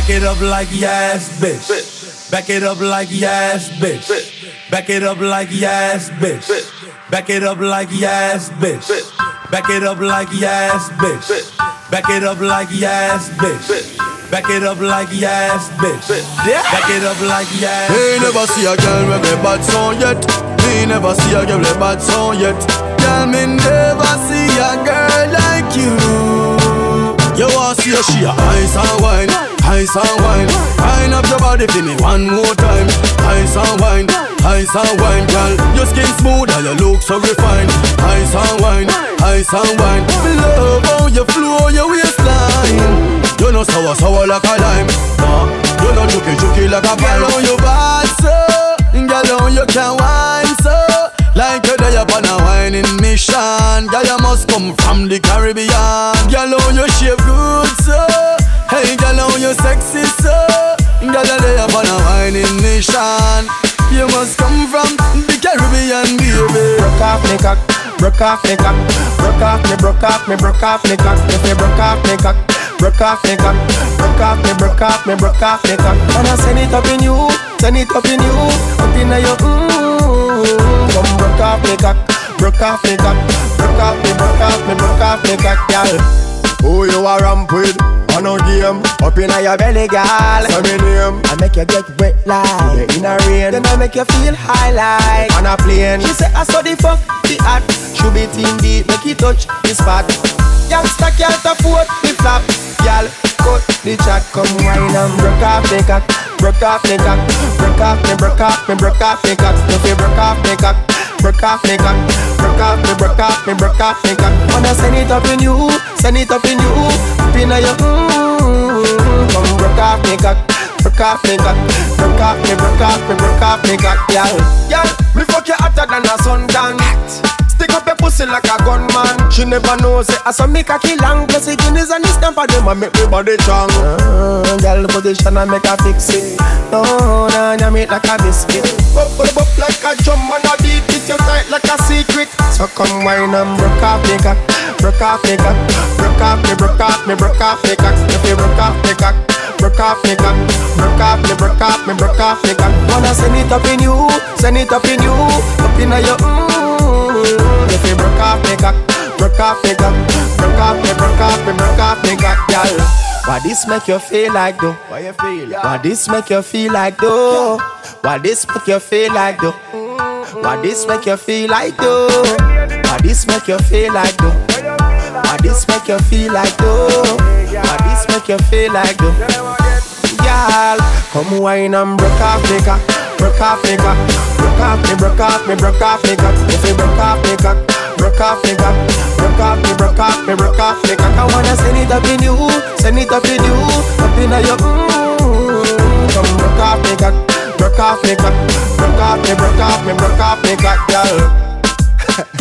Back it up like yes, bitch. Back it up like yes, bitch. Back it up like yes, bitch. Back it up like yes, bitch. Back it up like yes, bitch. Back it up like yes, bitch. Back it up like yes, bitch. Back it up like yes. Me never see a girl with a bad song yet. Me never see a girl with a bad song yet. Girl, me never see a girl like you. You wanna see a she a ice and wine, ice and wine. Wine up your body for me one more time. Ice and wine, ice and wine, girl. Your skin smooth and your look so refined. Ice and wine, ice and wine. Me love how you flow your waistline. You know sour sour like a lime. Nah, you know juky juky like a pine. Girl, how you bad so, girl, how you can wine so. Like you're there upon a whining mission Girl, you must come from the Caribbean Girl, how you shape good, so Hey, girl, how you sexy, so Girl, you're there upon a whining mission You must come from the Caribbean, baby Broke off me cock, broke off me cock Broke off me, broke off me, broke off me cock If you broke off me cock Broke off me cock, broke off me, broke off me, broke off me cock And I send it up in you, send it up in you Up in your mmm Come broke off me cock, broke off me cock Broke off me, broke off me, broke off me cock, girl Who you a ramp with? A game. Up in your belly, girl. Say me name. I make you get wet like yeah, In a rain. Then I make you feel high like On a plane. She say I saw the fuck, the hot. Should be team deep, make it touch the spot. Youngster can't afford the flap. Girl, cut the chat. Come wine and broke off me cock. Broke off me cock. Broke off me, broke off me, broke off me cock. If you broke off me cock Broke off me cock Broke off me, broke off me, broke off me cock Wanna send it up in you Send it up in you Up in your mmm Come broke off me cock Broke off me cock Broke off me, broke off me, broke off me cock Y'all, y'all Me fuck you hotter than a suntan Stick up your pussy like a gunman. She never knows it. I saw me cocky long. Plus the guineas and the stamp of them. I make me body strong. Uh, girl position and make her fix it. No, no, no, make like a biscuit. Bop, bop like a drum and a So come wine and broke off me cock. Broke off me cock. Broke off me, broke off me, broke off me cock. If you broke off me cock. Broke off me cock, broke off me, broke off me, broke off me cock. Wanna send it up in you, send it up in you, up in your mmm. If you broke off me cock, broke off me cock, broke off me, broke off me, broke off me cock, girl. Why this make you feel like though? Why you feel? Why this make you feel like though? Why this make you feel like though? Why this make you feel like though? Why this make you feel like though? Why this make you feel like though? Why this make you feel like though? Girl, come wine and broke off me cock, broke off me cock, broke off me, broke off me, broke off me cock. If you broke off me cock, broke off me cock, broke off me, broke off me, broke off me cock. I wanna send it up in you, send it up in you, up in your mmm. Come broke off me cock, broke off me cock, broke off me, broke off me, broke off me cock, girl.